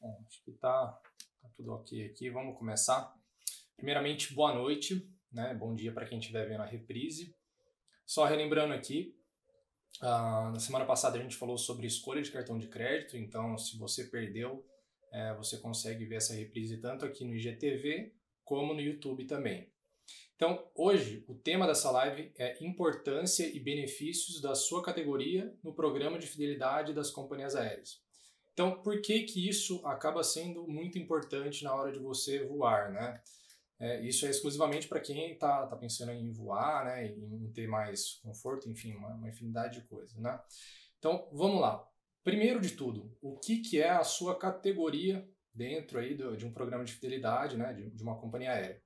Bom, acho que tá, tá, tudo ok aqui. Vamos começar. Primeiramente, boa noite, né? Bom dia para quem estiver vendo a reprise. Só relembrando aqui, uh, na semana passada a gente falou sobre escolha de cartão de crédito, então se você perdeu, é, você consegue ver essa reprise tanto aqui no IGTV como no YouTube também. Então, hoje, o tema dessa live é importância e benefícios da sua categoria no programa de fidelidade das companhias aéreas. Então, por que que isso acaba sendo muito importante na hora de você voar, né? É, isso é exclusivamente para quem está tá pensando em voar, né, em ter mais conforto, enfim, uma, uma infinidade de coisas, né? Então, vamos lá. Primeiro de tudo, o que, que é a sua categoria dentro aí do, de um programa de fidelidade, né, de, de uma companhia aérea?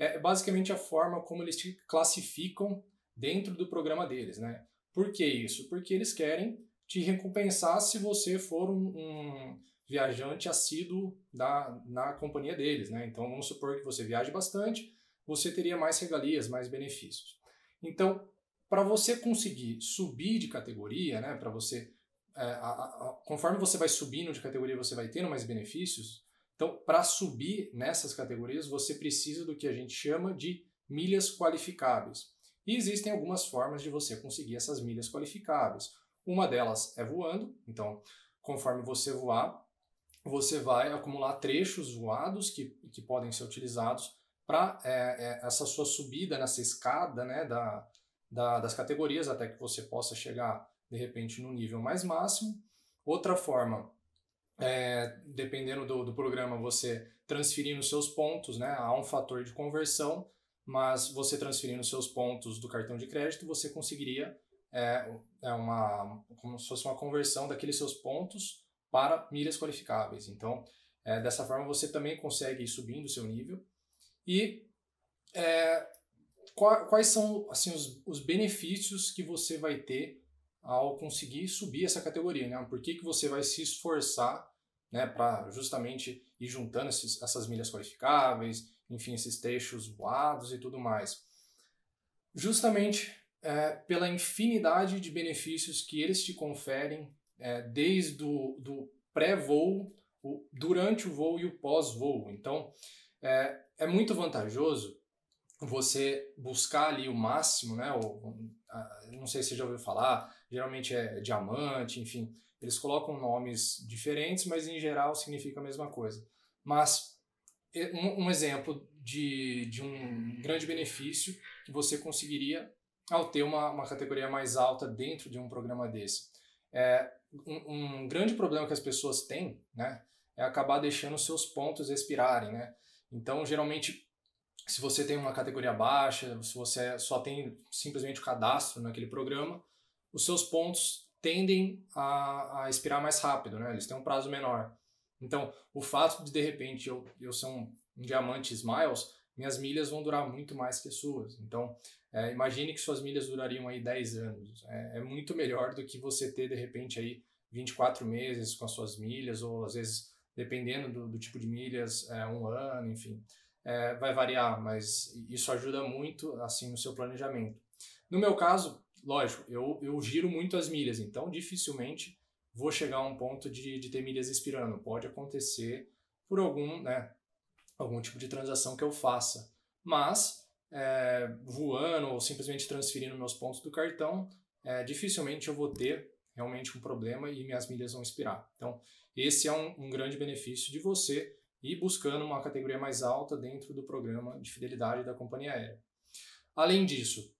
É basicamente a forma como eles te classificam dentro do programa deles, né? Por que isso? Porque eles querem te recompensar se você for um, um viajante assíduo da, na companhia deles, né? Então vamos supor que você viaje bastante, você teria mais regalias, mais benefícios. Então, para você conseguir subir de categoria, né? Para você, é, a, a, conforme você vai subindo de categoria, você vai tendo mais benefícios. Então, para subir nessas categorias, você precisa do que a gente chama de milhas qualificáveis. E existem algumas formas de você conseguir essas milhas qualificáveis. Uma delas é voando, então, conforme você voar, você vai acumular trechos voados que, que podem ser utilizados para é, é, essa sua subida nessa escada né, da, da, das categorias até que você possa chegar de repente no nível mais máximo. Outra forma, é, dependendo do, do programa, você transferindo seus pontos, né, há um fator de conversão, mas você transferindo seus pontos do cartão de crédito, você conseguiria é, é uma como se fosse uma conversão daqueles seus pontos para milhas qualificáveis. Então, é, dessa forma você também consegue ir subindo o seu nível. E é, quais são assim os, os benefícios que você vai ter ao conseguir subir essa categoria? Né? Por que, que você vai se esforçar né, para justamente ir juntando esses, essas milhas qualificáveis, enfim, esses trechos voados e tudo mais? Justamente é, pela infinidade de benefícios que eles te conferem é, desde o do pré-voo, durante o voo e o pós-voo. Então, é, é muito vantajoso você buscar ali o máximo, né? Ou, não sei se você já ouviu falar, geralmente é diamante, enfim, eles colocam nomes diferentes, mas em geral significa a mesma coisa. Mas um, um exemplo de, de um grande benefício que você conseguiria ao ter uma, uma categoria mais alta dentro de um programa desse. É, um, um, grande problema que as pessoas têm né, é acabar deixando seus pontos expirarem. Né? Então, geralmente, se você tem uma categoria baixa, se você só tem simplesmente o cadastro naquele programa, os seus pontos tendem a, a expirar mais rápido, né? eles têm um prazo menor. Então, o fato de, de repente, eu, eu ser um, um diamante Smiles, minhas milhas vão durar muito mais que as suas. Então, é, imagine que suas milhas durariam aí 10 anos. É, é, muito melhor do que você ter, de repente, aí 24 meses com as suas milhas, ou às vezes, dependendo do, do tipo de milhas, é, um ano, enfim. É, vai variar, mas isso ajuda muito, assim, no seu planejamento. No meu caso, lógico, eu, eu giro muito as milhas, então dificilmente vou chegar a um ponto de, de ter milhas expirando. Pode acontecer por algum, né, algum tipo de transação que eu faça. Mas é, voando ou simplesmente transferindo meus pontos do cartão, é, dificilmente eu vou ter realmente um problema e minhas milhas vão expirar. Então, esse é um, um grande benefício de você ir buscando uma categoria mais alta dentro do programa de fidelidade da companhia aérea. Além disso,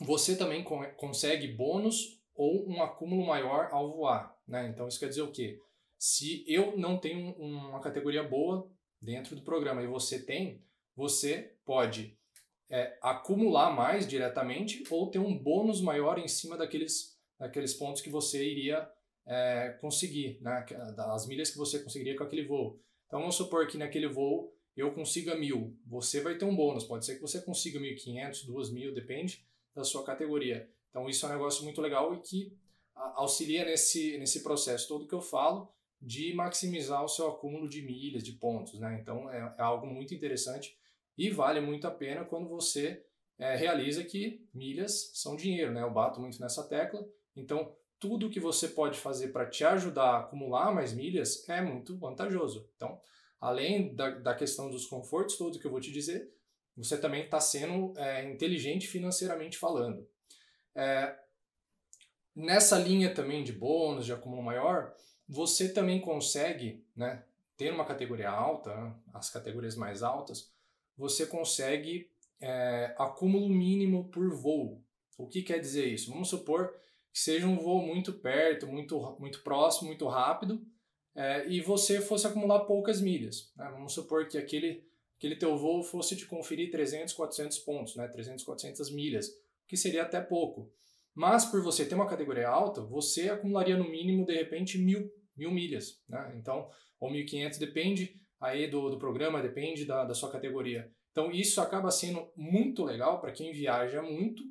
você também consegue bônus ou um acúmulo maior ao voar. Né? Então, isso quer dizer o quê? Se eu não tenho uma categoria boa dentro do programa e você tem, você pode é, acumular mais diretamente ou ter um bônus maior em cima daqueles, daqueles pontos que você iria é, conseguir, né? das milhas que você conseguiria com aquele voo. Então vamos supor que naquele voo eu consiga mil, você vai ter um bônus, pode ser que você consiga 1.500, 2.000, depende da sua categoria. Então isso é um negócio muito legal e que auxilia nesse, nesse processo todo que eu falo de maximizar o seu acúmulo de milhas, de pontos. Né? Então é, é algo muito interessante e vale muito a pena quando você é, realiza que milhas são dinheiro, né? Eu bato muito nessa tecla. Então, tudo que você pode fazer para te ajudar a acumular mais milhas é muito vantajoso. Então, além da, da questão dos confortos, tudo que eu vou te dizer, você também está sendo é, inteligente financeiramente falando. É, nessa linha também de bônus, de acúmulo maior, você também consegue, né, ter uma categoria alta, as categorias mais altas, você consegue é, acúmulo mínimo por voo. O que quer dizer isso? Vamos supor que seja um voo muito perto, muito, muito próximo, muito rápido, é, e você fosse acumular poucas milhas. Né? Vamos supor que aquele, aquele teu voo fosse te conferir 300, 400 pontos, né? 300, 400 milhas, que seria até pouco. Mas por você ter uma categoria alta, você acumularia no mínimo, de repente, mil, mil milhas. Né? Então, ou 1.500, depende aí do, do programa, depende da, da sua categoria. Então, isso acaba sendo muito legal para quem viaja muito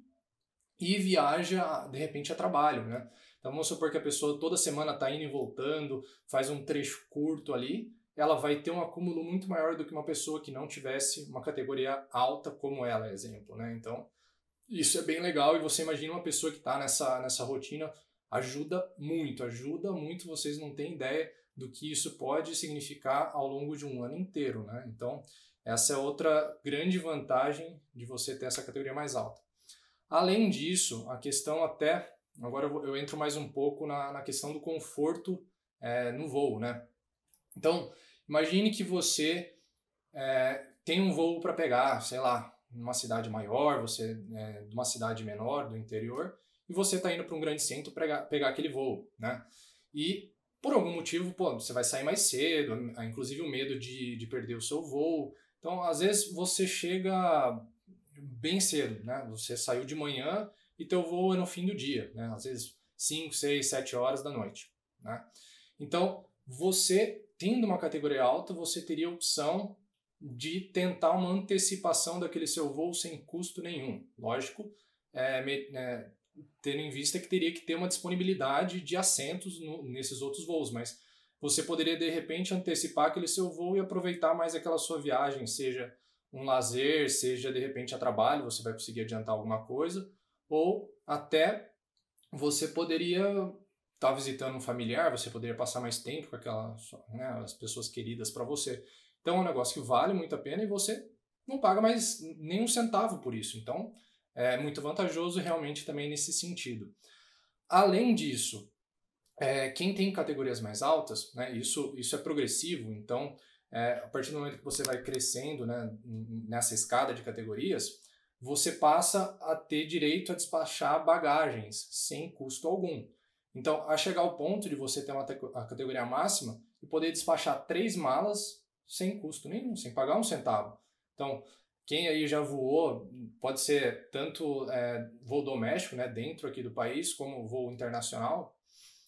e viaja, de repente, a trabalho, né? Então, vamos supor que a pessoa toda semana está indo e voltando, faz um trecho curto ali, ela vai ter um acúmulo muito maior do que uma pessoa que não tivesse uma categoria alta como ela, exemplo, né? Então, isso é bem legal e você imagina uma pessoa que está nessa, nessa rotina, ajuda muito, ajuda muito, vocês não têm ideia do que isso pode significar ao longo de um ano inteiro, né? Então, essa é outra grande vantagem de você ter essa categoria mais alta. Além disso, a questão até, agora eu, entro mais um pouco na, na questão do conforto é, no voo, né? Então, imagine que você é, tem um voo para pegar, sei lá, numa cidade maior, você é de uma cidade menor, do interior, e você está indo para um grande centro pegar, pegar aquele voo, né? E por algum motivo, pô, você vai sair mais cedo, inclusive o medo de, de perder o seu voo. Então, às vezes você chega bem cedo, né? Você saiu de manhã e teu voo é no fim do dia, né? Às vezes 5, 6, 7 horas da noite, né? Então, você tendo uma categoria alta, você teria a opção de tentar uma antecipação daquele seu voo sem custo nenhum. Lógico, é, é, tendo em vista que teria que ter uma disponibilidade de assentos no, nesses outros voos, mas você poderia de repente antecipar aquele seu voo e aproveitar mais aquela sua viagem, seja um lazer, seja de repente a trabalho, você vai conseguir adiantar alguma coisa, ou até você poderia estar tá visitando um familiar, você poderia passar mais tempo com aquelas né, as pessoas queridas para você. Então é um negócio que vale muito a pena e você não paga mais nenhum centavo por isso. Então é muito vantajoso realmente também nesse sentido. Além disso, é, quem tem categorias mais altas, né, isso, isso é progressivo, então é, a partir do momento que você vai crescendo né, nessa escada de categorias, você passa a ter direito a despachar bagagens sem custo algum. Então, a chegar ao ponto de você ter uma a categoria máxima e poder despachar três malas sem custo nenhum, sem pagar um centavo. Então, quem aí já voou, pode ser tanto é, voo doméstico, né, dentro aqui do país, como voo internacional,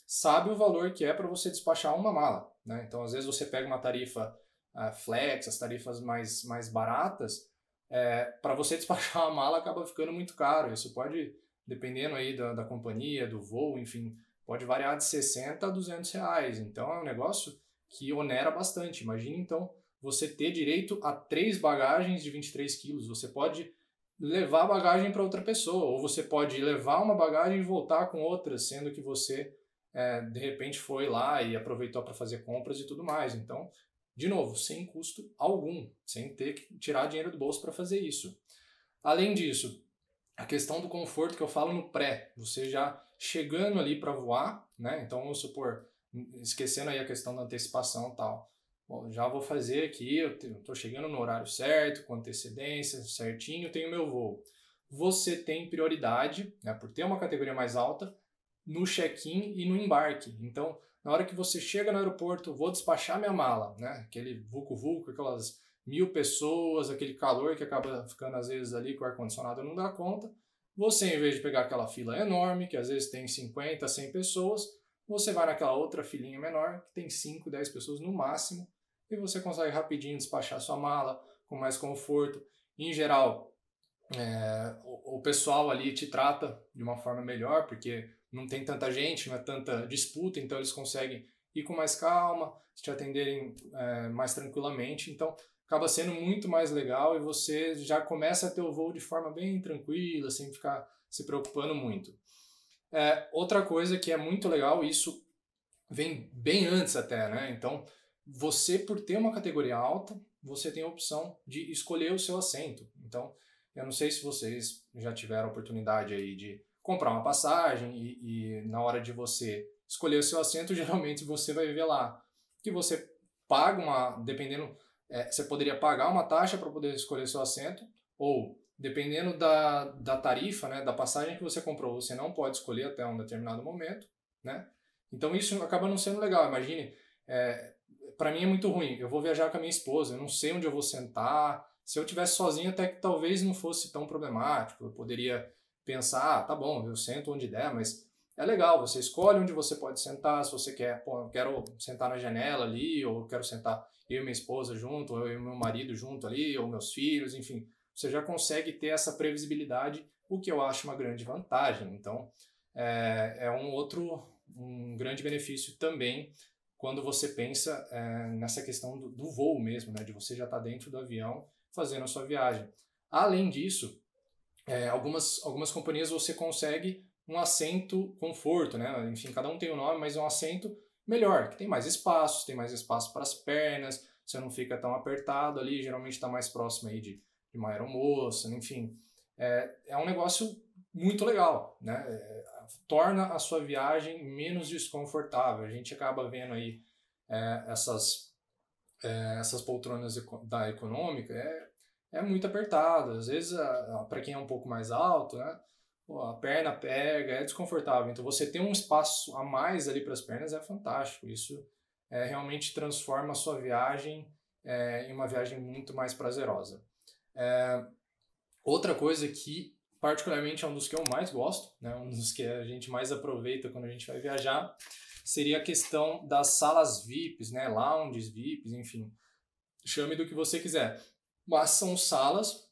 sabe o valor que é para você despachar uma mala. Né? Então, às vezes você pega uma tarifa uh, flex, as tarifas mais, mais baratas, é, para você despachar uma mala acaba ficando muito caro. Isso pode, dependendo aí da, da companhia, do voo, enfim, pode variar de 60 a 200 reais. Então, é um negócio que onera bastante. Imagine, então, você ter direito a três bagagens de 23 quilos. Você pode levar a bagagem para outra pessoa, ou você pode levar uma bagagem e voltar com outra, sendo que você é, de repente foi lá e aproveitou para fazer compras e tudo mais. Então, de novo, sem custo algum, sem ter que tirar dinheiro do bolso para fazer isso. Além disso, a questão do conforto que eu falo no pré, você já chegando ali para voar, né? Então vamos supor, esquecendo aí a questão da antecipação e tal. Bom, já vou fazer aqui, eu estou chegando no horário certo, com antecedência, certinho, tenho meu voo. Você tem prioridade, né, por ter uma categoria mais alta, no check-in e no embarque. Então, na hora que você chega no aeroporto, vou despachar minha mala, né? Aquele vulco-vulco, aquelas mil pessoas, aquele calor que acaba ficando às vezes ali com o ar-condicionado não dá conta. Você, em vez de pegar aquela fila enorme, que às vezes tem 50, 100 pessoas, você vai naquela outra filinha menor, que tem 5, 10 pessoas no máximo, e você consegue rapidinho despachar sua mala com mais conforto. Em geral, é, o, o, pessoal ali te trata de uma forma melhor, porque não tem tanta gente, não é tanta disputa, então eles conseguem ir com mais calma, te atenderem é, mais tranquilamente. Então acaba sendo muito mais legal e você já começa a ter o voo de forma bem tranquila, sem ficar se preocupando muito. É, outra coisa que é muito legal, isso vem bem antes até, né? Então, você, por ter uma categoria alta, você tem a opção de escolher o seu assento. Então, eu não sei se vocês já tiveram a oportunidade aí de comprar uma passagem e, e na hora de você escolher o seu assento, geralmente você vai ver lá que você paga uma, dependendo, é, você poderia pagar uma taxa para poder escolher seu assento, ou dependendo da, da tarifa, né, da passagem que você comprou, você não pode escolher até um determinado momento, né? Então isso acaba não sendo legal. Imagine, é, para mim é muito ruim. Eu vou viajar com a minha esposa, eu não sei onde eu vou sentar. Se eu tivesse sozinho, até que talvez não fosse tão problemático. Eu poderia pensar, ah, tá bom, eu sento onde der, mas é legal, você escolhe onde você pode sentar, se você quer, pô, eu quero sentar na janela ali, ou quero sentar eu e minha esposa junto, ou eu e meu marido junto ali, ou meus filhos, enfim, você já consegue ter essa previsibilidade, o que eu acho uma grande vantagem. Então, é, é um outro, um grande benefício também quando você pensa é, nessa questão do, do, voo mesmo, né, de você já estar tá dentro do avião fazendo a sua viagem. Além disso, é, algumas, algumas companhias você consegue um assento conforto, né? Enfim, cada um tem um nome, mas é um assento melhor, que tem mais espaço, tem mais espaço para as pernas, você não fica tão apertado ali, geralmente está mais próximo aí de, de uma aeromoça, enfim. É, é um negócio muito legal, né? Torna a sua viagem menos desconfortável. A gente acaba vendo aí é, essas, é, essas poltronas da econômica, é, é muito apertado. Às vezes, para quem é um pouco mais alto, né, pô, a perna pega, é desconfortável. Então, você ter um espaço a mais ali para as pernas é fantástico. Isso é, realmente transforma a sua viagem é, em uma viagem muito mais prazerosa. É, outra coisa que, particularmente, é um dos que eu mais gosto, né, um dos que a gente mais aproveita quando a gente vai viajar, seria a questão das salas VIPs, né, lounges VIPs, enfim, chame do que você quiser. Mas são salas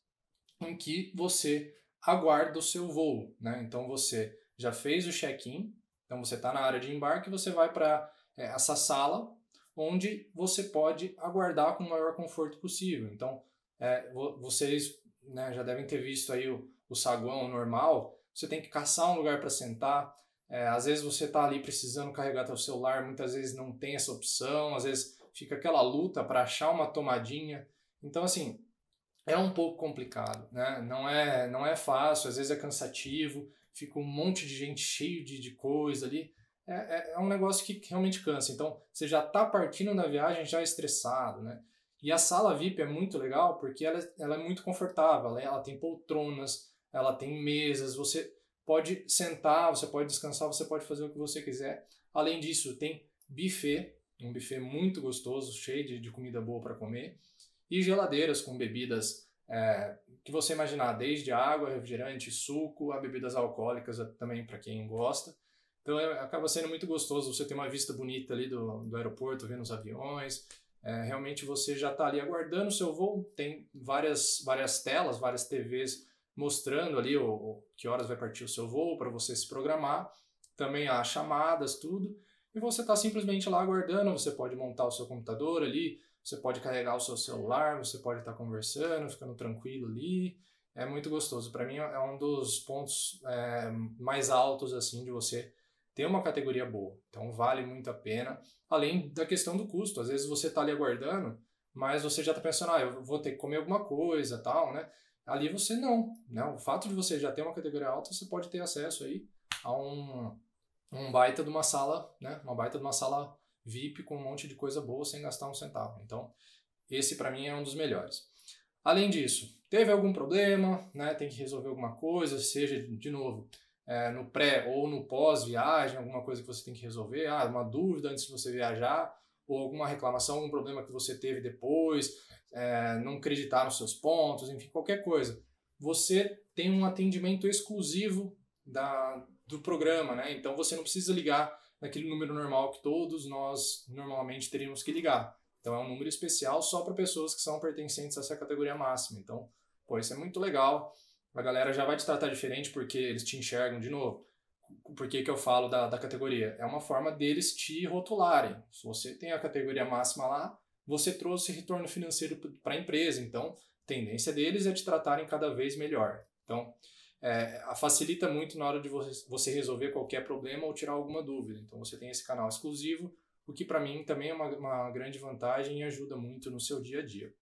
em que você aguarda o seu voo, né? Então você já fez o check-in, então você está na área de embarque, você vai para é, essa sala onde você pode aguardar com o maior conforto possível. Então é, vocês né, já devem ter visto aí o, o saguão normal, você tem que caçar um lugar para sentar. É, às vezes você está ali precisando carregar seu celular, muitas vezes não tem essa opção, às vezes fica aquela luta para achar uma tomadinha. Então, assim, é um pouco complicado, né? Não é, não é fácil, às vezes é cansativo, fica um monte de gente cheio de, de coisa ali. É, é, é um negócio que realmente cansa. Então, você já está partindo na viagem já estressado, né? E a sala VIP é muito legal porque ela, ela é muito confortável, ela, ela tem poltronas, ela tem mesas, você pode sentar, você pode descansar, você pode fazer o que você quiser. Além disso, tem buffet, um buffet muito gostoso, cheio de, de comida boa para comer e geladeiras com bebidas é, que você imaginar, desde água, refrigerante, suco, a bebidas alcoólicas também para quem gosta. Então é, acaba sendo muito gostoso você ter uma vista bonita ali do, do aeroporto, vendo os aviões. É, realmente você já está ali aguardando o seu voo, tem várias, várias telas, várias TVs mostrando ali o, o que horas vai partir o seu voo para você se programar. Também há chamadas, tudo. E você está simplesmente lá aguardando, você pode montar o seu computador ali, você pode carregar o seu celular, você pode estar conversando, ficando tranquilo ali. É muito gostoso. Para mim é um dos pontos é, mais altos assim de você ter uma categoria boa. Então vale muito a pena. Além da questão do custo. Às vezes você está ali aguardando, mas você já está pensando, ah, eu vou ter que comer alguma coisa, tal, né? Ali você não, né? O fato de você já ter uma categoria alta, você pode ter acesso aí a um, um baita de uma sala, né? Uma baita de uma sala VIP com um monte de coisa boa sem gastar um centavo. Então, esse para mim é um dos melhores. Além disso, teve algum problema, né, tem que resolver alguma coisa, seja, de novo, é, no pré ou no pós-viagem, alguma coisa que você tem que resolver, ah, uma dúvida antes de você viajar, ou alguma reclamação, algum problema que você teve depois, é, não nos seus pontos, enfim, qualquer coisa. Você tem um atendimento exclusivo da, do programa, né? Então você não precisa ligar naquele número normal que todos nós normalmente teríamos que ligar. Então é um número especial só para pessoas que são pertencentes a essa categoria máxima. Então, pô, isso é muito legal. A galera já vai te tratar diferente porque eles te enxergam de novo. Por que, que eu falo da, da categoria? É uma forma deles te rotularem. Se você tem a categoria máxima lá, você trouxe retorno financeiro para a empresa. Então, a tendência deles é te tratarem cada vez melhor. Então, é, facilita muito na hora de você resolver qualquer problema ou tirar alguma dúvida. Então você tem esse canal exclusivo, o que para mim também é uma, uma, grande vantagem e ajuda muito no seu dia a dia.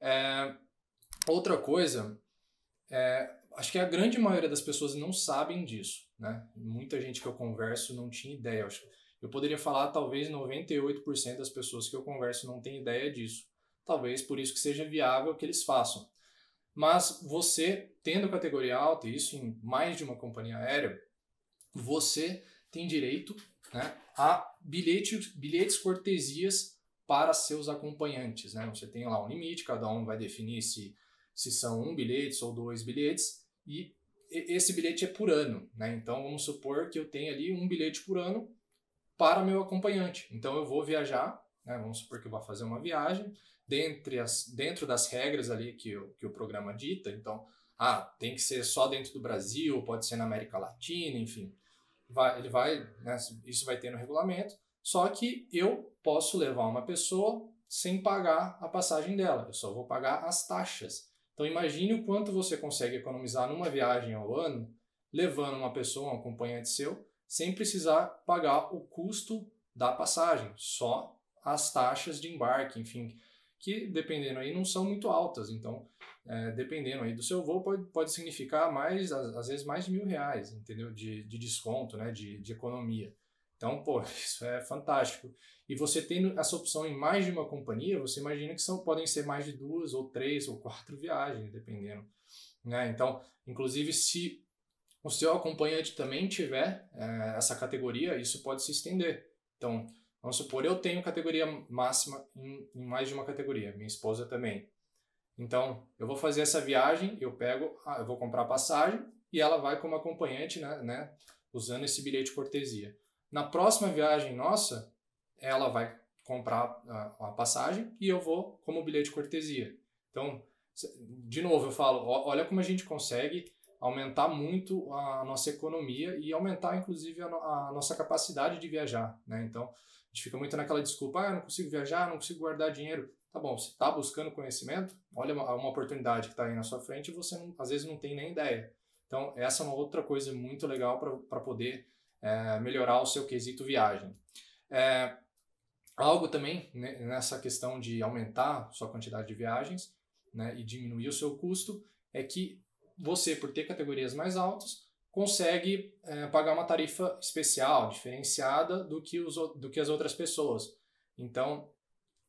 É, outra coisa, é, acho que a grande maioria das pessoas não sabem disso. Né? Muita gente que eu converso não tinha ideia. Eu poderia falar talvez 98% das pessoas que eu converso não tem ideia disso. Talvez por isso que seja viável que eles façam. Mas você, tendo categoria alta, isso em mais de uma companhia aérea, você tem direito né, a bilhetes, bilhetes cortesias para seus acompanhantes. Né? Você tem lá um limite, cada um vai definir se, se são um bilhete ou dois bilhetes, e esse bilhete é por ano. Né? Então vamos supor que eu tenho ali um bilhete por ano para meu acompanhante. Então eu vou viajar, né? vamos supor que eu vou fazer uma viagem, dentre as, dentro das regras ali que o, que o programa dita. Então, ah, tem que ser só dentro do Brasil, pode ser na América Latina, enfim. Vai, ele vai, né, isso vai ter no regulamento. Só que eu posso levar uma pessoa sem pagar a passagem dela, eu só vou pagar as taxas. Então imagine o quanto você consegue economizar numa viagem ao ano, levando uma pessoa, um acompanhante seu, sem precisar pagar o custo da passagem, só as taxas de embarque, enfim, que dependendo aí não são muito altas. Então, é, dependendo aí do seu voo, pode, pode significar mais, às vezes mais de mil reais, entendeu? De, de desconto, né? De, de economia. Então, pô, isso é fantástico. E você tendo essa opção em mais de uma companhia, você imagina que são, podem ser mais de duas, ou três, ou quatro viagens, dependendo. Né? Então, inclusive, se o seu acompanhante também tiver é, essa categoria, isso pode se estender. Então, Vamos supor, eu tenho categoria máxima em, em, mais de uma categoria, minha esposa também. Então, eu vou fazer essa viagem, eu pego, eu vou comprar passagem e ela vai como acompanhante, né, né, usando esse bilhete cortesia. Na próxima viagem nossa, ela vai comprar a, a passagem e eu vou como bilhete cortesia. Então, de novo, eu falo, olha como a gente consegue aumentar muito a nossa economia e aumentar, inclusive, a, a nossa capacidade de viajar. Né? Então, a gente fica muito naquela desculpa, ah, não consigo viajar, não consigo guardar dinheiro. Tá bom, você está buscando conhecimento, olha uma, uma oportunidade que está aí na sua frente e você não, às vezes não tem nem ideia. Então, essa é uma outra coisa muito legal para poder é, melhorar o seu quesito viagem. É, algo também né, nessa questão de aumentar sua quantidade de viagens né, e diminuir o seu custo é que você, por ter categorias mais altas, consegue é, pagar uma tarifa especial, diferenciada do que, os, do que as outras pessoas. Então,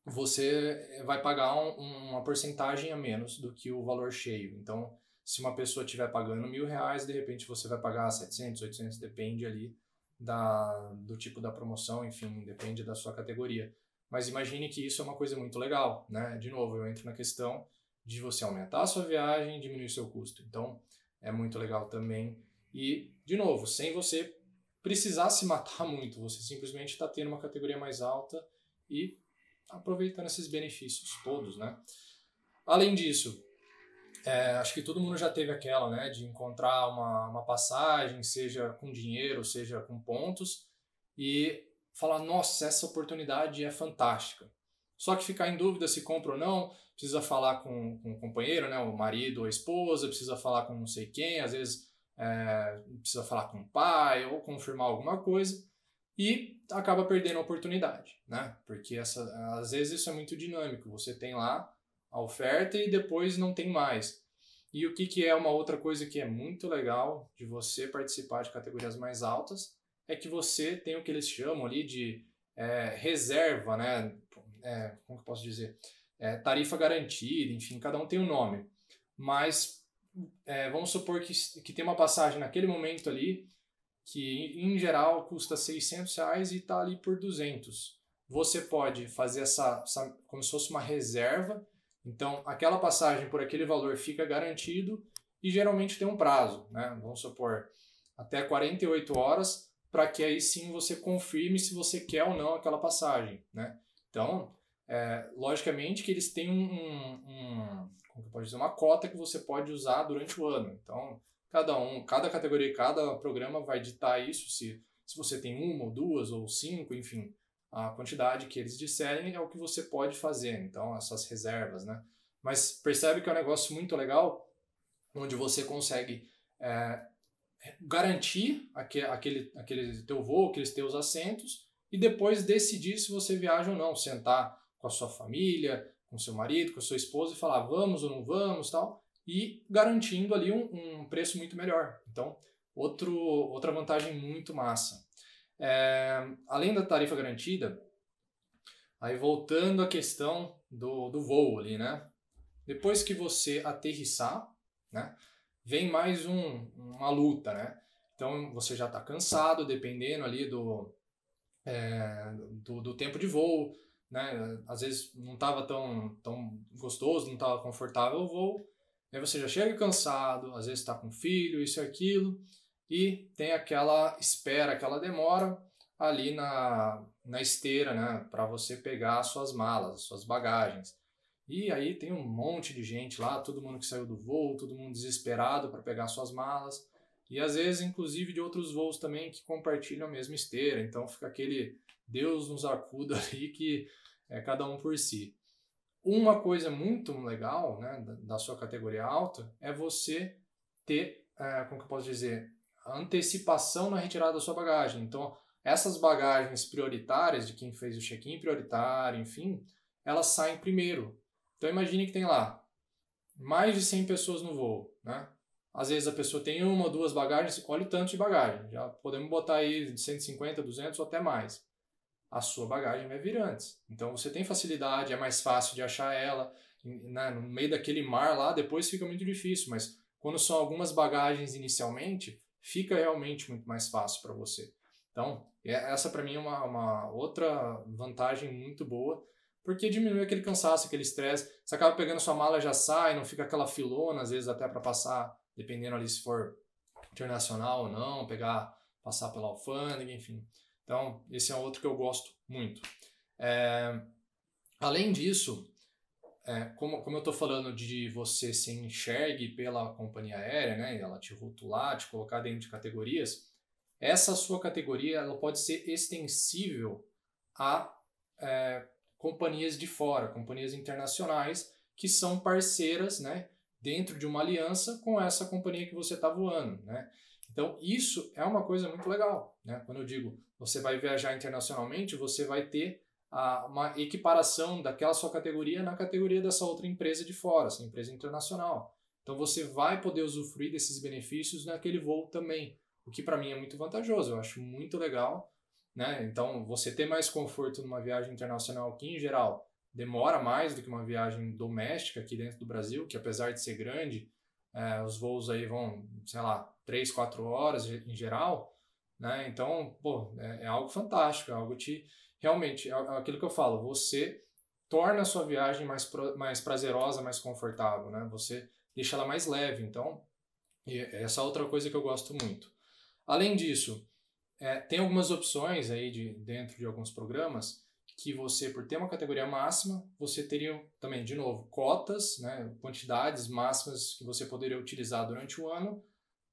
você vai pagar um, uma porcentagem a menos do que o valor cheio. Então, se uma pessoa estiver pagando mil reais, de repente você vai pagar 700, 800, depende ali da, do tipo da promoção, enfim, depende da sua categoria. Mas imagine que isso é uma coisa muito legal, né? De novo, eu entro na questão de você aumentar a sua viagem e diminuir seu custo. Então, é muito legal também e, de novo, sem você precisar se matar muito, você simplesmente está tendo uma categoria mais alta e aproveitando esses benefícios todos, né? Além disso, é, acho que todo mundo já teve aquela, né, de encontrar uma, uma passagem, seja com dinheiro, seja com pontos, e falar, nossa, essa oportunidade é fantástica. Só que ficar em dúvida se compra ou não, precisa falar com, com o companheiro, né, o marido ou a esposa, precisa falar com não sei quem, às vezes é, precisa falar com o pai ou confirmar alguma coisa e acaba perdendo a oportunidade, né? Porque essa, às vezes isso é muito dinâmico. Você tem lá a oferta e depois não tem mais. E o que, que é uma outra coisa que é muito legal de você participar de categorias mais altas é que você tem o que eles chamam ali de é, reserva, né? É, como que eu posso dizer? É, tarifa garantida, enfim, cada um tem um nome. Mas é, vamos supor que, que tem uma passagem naquele momento ali que em geral custa 600 reais e está ali por 200. Você pode fazer essa, essa, como se fosse uma reserva, então aquela passagem por aquele valor fica garantido e geralmente tem um prazo, né? Vamos supor até 48 horas para que aí sim você confirme se você quer ou não aquela passagem, né? Então, é, logicamente que eles têm um, um, como que dizer, uma cota que você pode usar durante o ano. Então, cada um, cada categoria, cada programa vai ditar isso, se, se você tem uma ou duas ou cinco, enfim, a quantidade que eles disserem é o que você pode fazer. Então, essas reservas, né? Mas percebe que é um negócio muito legal, onde você consegue é, garantir aquele, aquele, aquele teu voo, aqueles teus assentos e depois decidir se você viaja ou não, sentar com a sua família, com seu marido, com a sua esposa e falar vamos ou não vamos, tal, e garantindo ali um, um preço muito melhor. Então, outro, outra vantagem muito massa. É, além da tarifa garantida, aí voltando à questão do, do voo ali, né? Depois que você aterrissar, né? Vem mais um, uma luta, né? Então você já está cansado, dependendo ali do, é, do, do, tempo de voo, né? Às vezes não estava tão, tão gostoso, não estava confortável o voo. Aí você já chega cansado, às vezes está com filho, isso e aquilo, e tem aquela espera, aquela demora ali na, na esteira, né? Para você pegar as suas malas, as suas bagagens. E aí tem um monte de gente lá, todo mundo que saiu do voo, todo mundo desesperado para pegar suas malas. E às vezes, inclusive, de outros voos também que compartilham a mesma esteira. Então fica aquele Deus nos acuda ali que é cada um por si. Uma coisa muito legal né, da, da sua categoria alta é você ter, é, como que eu posso dizer, antecipação na retirada da sua bagagem. Então, essas bagagens prioritárias de quem fez o check-in prioritário, enfim, elas saem primeiro. Então imagine que tem lá mais de 100 pessoas no voo, né? Às vezes a pessoa tem uma ou duas bagagens, olha o tanto de bagagem. Já podemos botar aí de 150, 200 ou até mais. A sua bagagem vai vir antes. Então você tem facilidade, é mais fácil de achar ela. Né? No meio daquele mar lá, depois fica muito difícil, mas quando são algumas bagagens inicialmente, fica realmente muito mais fácil para você. Então, é, essa para mim é uma, uma outra vantagem muito boa porque diminui aquele cansaço, aquele estresse. Você acaba pegando sua mala já sai, não fica aquela filona, às vezes até para passar, dependendo ali se for internacional ou não, pegar, passar pela alfândega, enfim. Então, esse é outro que eu gosto muito. É, além disso, é, como, como eu estou falando de você se enxergue pela companhia aérea, né, ela te rotular, te colocar dentro de categorias, essa sua categoria ela pode ser extensível a é, companhias de fora, companhias internacionais que são parceiras, né, dentro de uma aliança com essa companhia que você está voando, né? Então isso é uma coisa muito legal, né? Quando eu digo você vai viajar internacionalmente, você vai ter a, uma equiparação daquela sua categoria na categoria dessa outra empresa de fora, essa empresa internacional. Então você vai poder usufruir desses benefícios naquele voo também, o que para mim é muito vantajoso. Eu acho muito legal né? Então, você ter mais conforto numa viagem internacional que, em geral, demora mais do que uma viagem doméstica aqui dentro do Brasil, que apesar de ser grande, é, os voos aí vão, sei lá, 3, 4 horas em geral, né? Então, pô, é, é algo fantástico, é algo te... Realmente, é, é aquilo que eu falo, você torna a sua viagem mais, mais prazerosa, mais confortável, né? Você deixa ela mais leve, então, essa é outra coisa que eu gosto muito. Além disso, é, tem algumas opções aí de, dentro de alguns programas que você, por ter uma categoria máxima, você teria também, de novo, cotas, né, quantidades máximas que você poderia utilizar durante o ano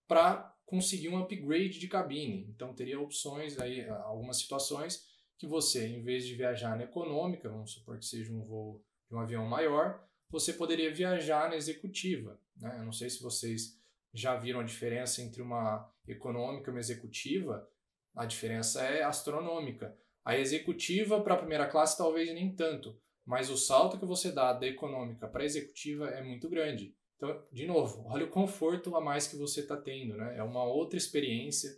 para conseguir um upgrade de cabine. Então, teria opções aí, algumas situações que você, em vez de viajar na econômica, vamos supor que seja um voo de um avião maior, você poderia viajar na executiva. Né? Eu não sei se vocês já viram a diferença entre uma econômica e uma executiva, a diferença é astronômica. A executiva para a primeira classe talvez nem tanto, mas o salto que você dá da econômica para a executiva é muito grande. Então, de novo, olha o conforto a mais que você está tendo, né? É uma outra experiência,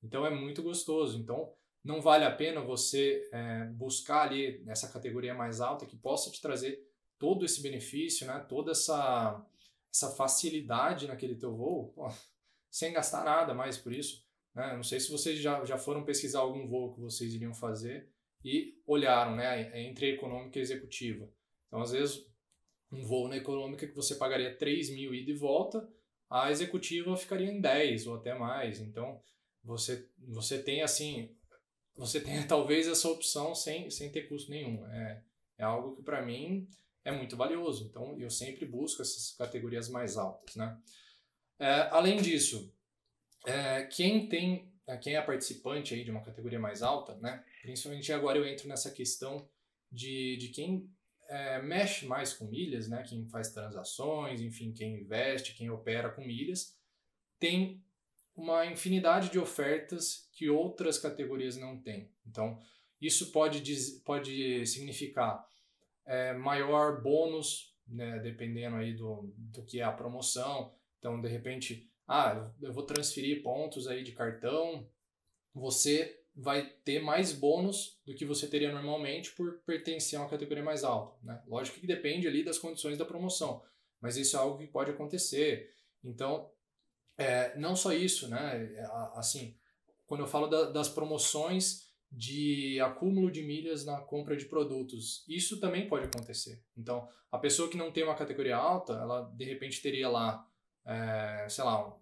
então é muito gostoso. Então, não vale a pena você é, buscar ali nessa categoria mais alta que possa te trazer todo esse benefício, né? Toda essa essa facilidade naquele teu voo, sem gastar nada mais por isso. Né? Não sei se vocês já, já foram pesquisar algum voo que vocês iriam fazer e olharam né, entre econômica e executiva. Então, às vezes, um voo na econômica que você pagaria 3 mil ida e volta, a executiva ficaria em 10 ou até mais. Então, você, você tem assim, você tem talvez essa opção sem, sem ter custo nenhum. É, é algo que para mim é muito valioso. Então, eu sempre busco essas categorias mais altas. Né? É, além disso, é, quem tem, é, quem é participante aí de uma categoria mais alta, né? Principalmente agora eu entro nessa questão de, de quem é, mexe mais com milhas, né? Quem faz transações, enfim, quem investe, quem opera com milhas. tem uma infinidade de ofertas que outras categorias não têm. Então, isso pode, pode significar é, maior bônus, né, dependendo aí do, do que é a promoção. Então, de repente, ah, eu vou transferir pontos aí de cartão, você vai ter mais bônus do que você teria normalmente por pertencer a uma categoria mais alta. Né? Lógico que depende ali das condições da promoção, mas isso é algo que pode acontecer. Então, é, não só isso, né? É, assim, quando eu falo da, das promoções de acúmulo de milhas na compra de produtos, isso também pode acontecer. Então, a pessoa que não tem uma categoria alta, ela de repente teria lá, é, sei lá,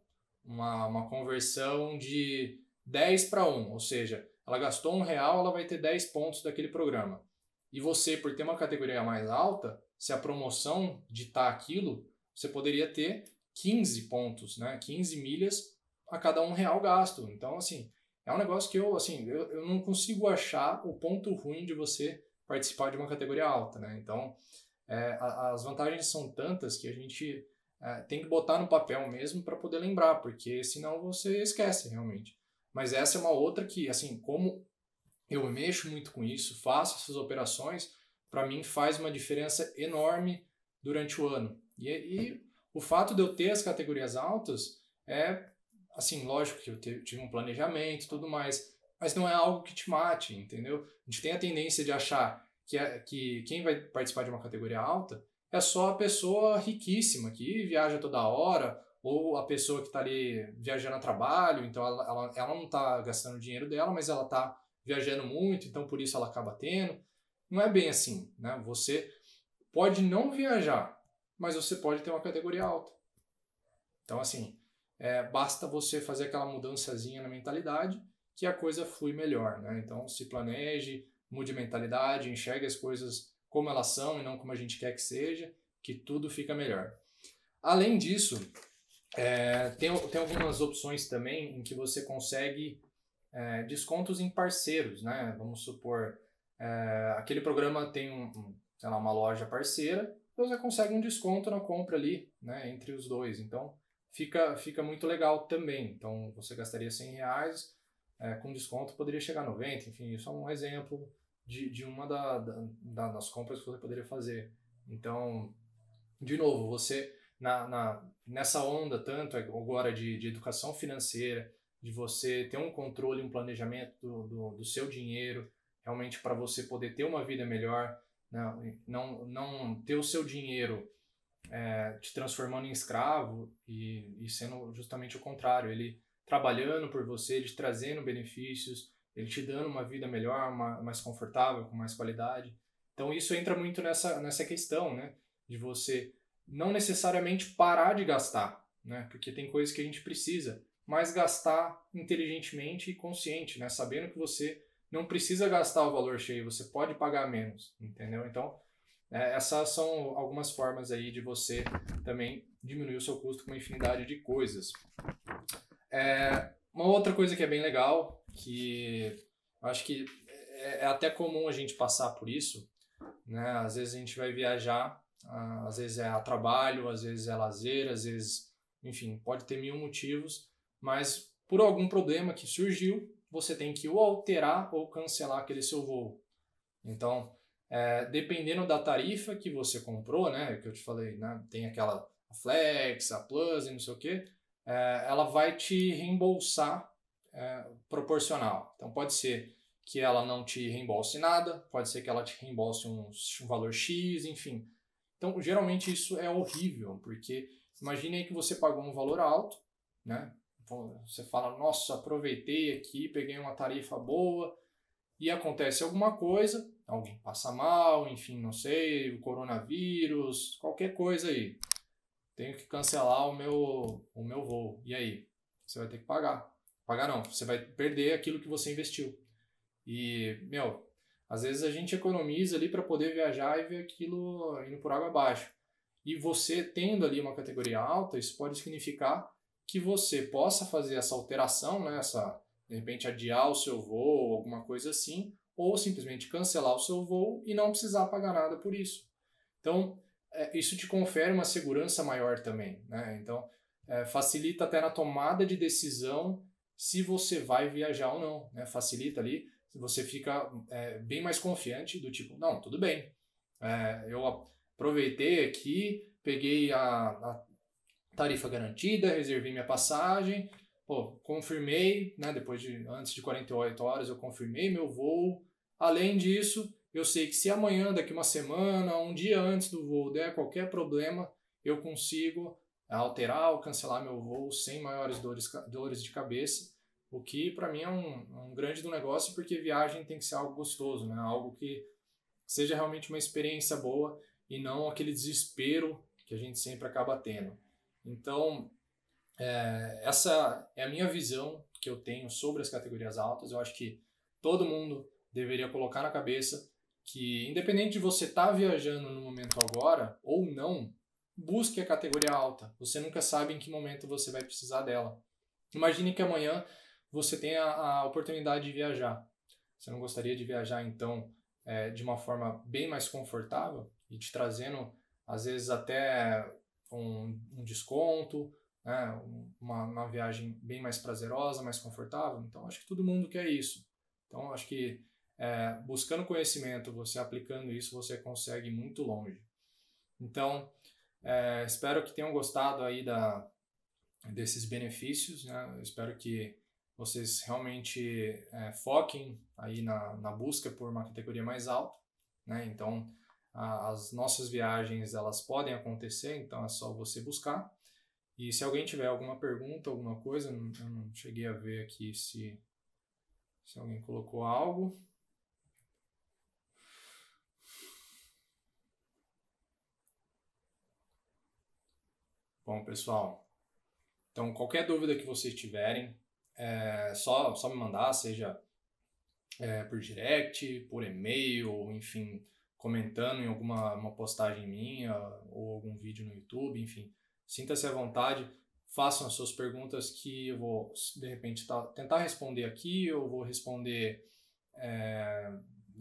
uma, uma conversão de 10 para 1, ou seja, ela gastou um real, ela vai ter 10 pontos daquele programa. E você, por ter uma categoria mais alta, se a promoção ditar aquilo, você poderia ter 15 pontos, né? 15 milhas a cada um real gasto. Então, assim, é um negócio que eu, assim, eu, eu não consigo achar o ponto ruim de você participar de uma categoria alta, né? Então, é, as vantagens são tantas que a gente é, tem que botar no papel mesmo para poder lembrar, porque senão você esquece realmente. Mas essa é uma outra que, assim, como eu mexo muito com isso, faço essas operações, para mim faz uma diferença enorme durante o ano. E, e o fato de eu ter as categorias altas é, assim, lógico que eu tive um planejamento e tudo mais, mas não é algo que te mate, entendeu? A gente tem a tendência de achar que, é, que quem vai participar de uma categoria alta é só a pessoa riquíssima que viaja toda hora, ou a pessoa que está ali viajando a trabalho, então ela, ela, ela não está gastando o dinheiro dela, mas ela está viajando muito, então por isso ela acaba tendo. Não é bem assim, né? Você pode não viajar, mas você pode ter uma categoria alta. Então, assim, é, basta você fazer aquela mudançazinha na mentalidade que a coisa flui melhor, né? Então, se planeje, mude mentalidade, enxergue as coisas como elas são e não como a gente quer que seja, que tudo fica melhor. Além disso, é, tem, tem algumas opções também em que você consegue é, descontos em parceiros, né? Vamos supor, é, aquele programa tem um, sei lá, uma loja parceira você consegue um desconto na compra ali, né, entre os dois. Então, fica, fica muito legal também. Então, você gastaria 100 reais, é, com desconto poderia chegar a 90, enfim, isso é um exemplo de, de uma da, da, das compras que você poderia fazer. Então, de novo, você, na, na, nessa onda tanto agora de, de educação financeira, de você ter um controle, um planejamento do, do, do seu dinheiro, realmente para você poder ter uma vida melhor, né, não, não ter o seu dinheiro é, te transformando em escravo e, e sendo justamente o contrário, ele trabalhando por você, ele trazendo benefícios, ele te dando uma vida melhor, uma, mais confortável, com mais qualidade. Então isso entra muito nessa, nessa questão, né? De você não necessariamente parar de gastar, né? Porque tem coisas que a gente precisa, mas gastar inteligentemente e consciente, né? Sabendo que você não precisa gastar o valor cheio, você pode pagar menos, entendeu? Então, é, essas são algumas formas aí de você também diminuir o seu custo com uma infinidade de coisas. É, uma outra coisa que é bem legal, que eu acho que é, é até comum a gente passar por isso, né? Às vezes a gente vai viajar, ah, às vezes é a trabalho, às vezes é lazer, às vezes, enfim, pode ter mil motivos, mas por algum problema que surgiu, você tem que ou alterar ou cancelar aquele seu voo. Então, é, dependendo da tarifa que você comprou, né, que eu te falei, né, tem aquela Flex, a Plus e não sei o que, é, ela vai te reembolsar é, proporcional. Então, pode ser que ela não te reembolse nada, pode ser que ela te reembolse um, um valor X, enfim. Então, geralmente isso é horrível, porque imagine aí que você pagou um valor alto, né? Você fala, nossa, aproveitei aqui, peguei uma tarifa boa e acontece alguma coisa, alguém passa mal, enfim, não sei, o coronavírus, qualquer coisa aí. Tenho que cancelar o meu, o meu voo. E aí? Você vai ter que pagar. Pagar não, você vai perder aquilo que você investiu. E, meu, às vezes a gente economiza ali para poder viajar e ver aquilo indo por água abaixo. E você tendo ali uma categoria alta, isso pode significar que você possa fazer essa alteração, né, essa, de repente adiar o seu voo, alguma coisa assim, ou simplesmente cancelar o seu voo e não precisar pagar nada por isso. Então, é, isso te confere uma segurança maior também. Né? Então, é, facilita até na tomada de decisão se você vai viajar ou não, né? Facilita ali, você fica é, bem mais confiante do tipo, não, tudo bem, é, eu aproveitei aqui, peguei a, a, tarifa garantida, reservei minha passagem, pô, confirmei, né? Depois de antes de 48 horas eu confirmei meu voo. Além disso, eu sei que se amanhã, daqui uma semana, um dia antes do voo der qualquer problema, eu consigo alterar ou cancelar meu voo sem maiores dores, dores de cabeça, o que para mim é um, um grande do negócio, porque viagem tem que ser algo gostoso, né? algo que seja realmente uma experiência boa e não aquele desespero que a gente sempre acaba tendo. Então, é, essa é a minha visão que eu tenho sobre as categorias altas. Eu acho que todo mundo deveria colocar na cabeça que, independente de você estar tá viajando no momento agora ou não, busque a categoria alta. Você nunca sabe em que momento você vai precisar dela. Imagine que amanhã você tenha a oportunidade de viajar. Você não gostaria de viajar, então, é, de uma forma bem mais confortável e te trazendo, às vezes, até um, um desconto, né? uma, uma viagem bem mais prazerosa, mais confortável? Então, acho que todo mundo quer isso. Então, acho que é, buscando conhecimento, você aplicando isso, você consegue muito longe. Então, é, espero que tenham gostado aí da, desses benefícios, né? espero que vocês realmente é, foquem aí na, na busca por uma categoria mais alta, né? Então, a, as nossas viagens, elas podem acontecer, então é só você buscar. E se alguém tiver alguma pergunta, alguma coisa, eu não cheguei a ver aqui se, se alguém colocou algo. Bom, pessoal, então qualquer dúvida que vocês tiverem, é só, só me mandar, seja é, por direct, por e-mail, enfim, comentando em alguma uma postagem minha ou algum vídeo no YouTube, enfim. Sinta-se à vontade, façam as suas perguntas que eu vou, de repente, tá, tentar responder aqui, eu vou responder, é,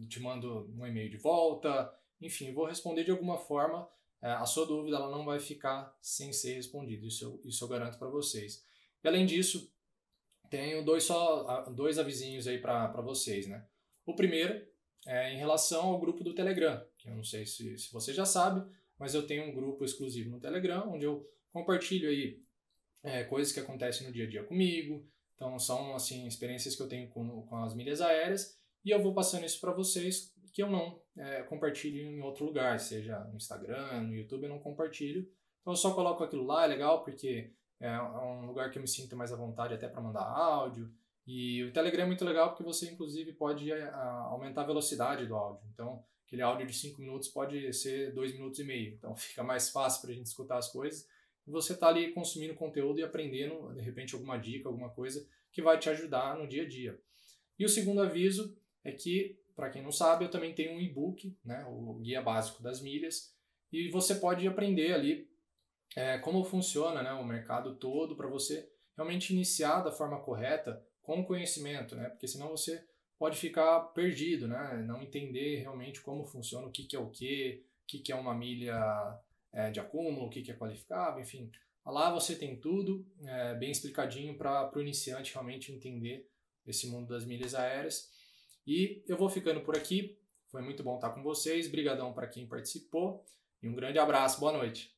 te mando um e-mail de volta, enfim, vou responder de alguma forma a sua dúvida ela não vai ficar sem ser respondida, isso eu, isso eu garanto para vocês. E além disso, tenho dois, só, dois avisinhos aí para vocês. Né? O primeiro é em relação ao grupo do Telegram, que eu não sei se, se você já sabe, mas eu tenho um grupo exclusivo no Telegram, onde eu compartilho aí é, coisas que acontecem no dia a dia comigo, então são assim experiências que eu tenho com, com as milhas aéreas, e eu vou passando isso para vocês que eu não é, compartilho em outro lugar, seja no Instagram, no YouTube, eu não compartilho. Então eu só coloco aquilo lá, é legal porque é um lugar que eu me sinto mais à vontade até para mandar áudio. E o Telegram é muito legal porque você inclusive pode é, aumentar a velocidade do áudio. Então aquele áudio de 5 minutos pode ser 2 minutos e meio. Então fica mais fácil para a gente escutar as coisas. E você está ali consumindo conteúdo e aprendendo, de repente, alguma dica, alguma coisa que vai te ajudar no dia a dia. E o segundo aviso é que para quem não sabe, eu também tenho um e-book, né, o Guia Básico das Milhas, e você pode aprender ali é, como funciona né, o mercado todo para você realmente iniciar da forma correta com conhecimento, né, porque senão você pode ficar perdido, né, não entender realmente como funciona, o que, que é o que, o que, que é uma milha é, de acúmulo, o que, que é qualificável, enfim. Lá você tem tudo é, bem explicadinho para o iniciante realmente entender esse mundo das milhas aéreas. E eu vou ficando por aqui. Foi muito bom estar com vocês. Brigadão para quem participou e um grande abraço. Boa noite.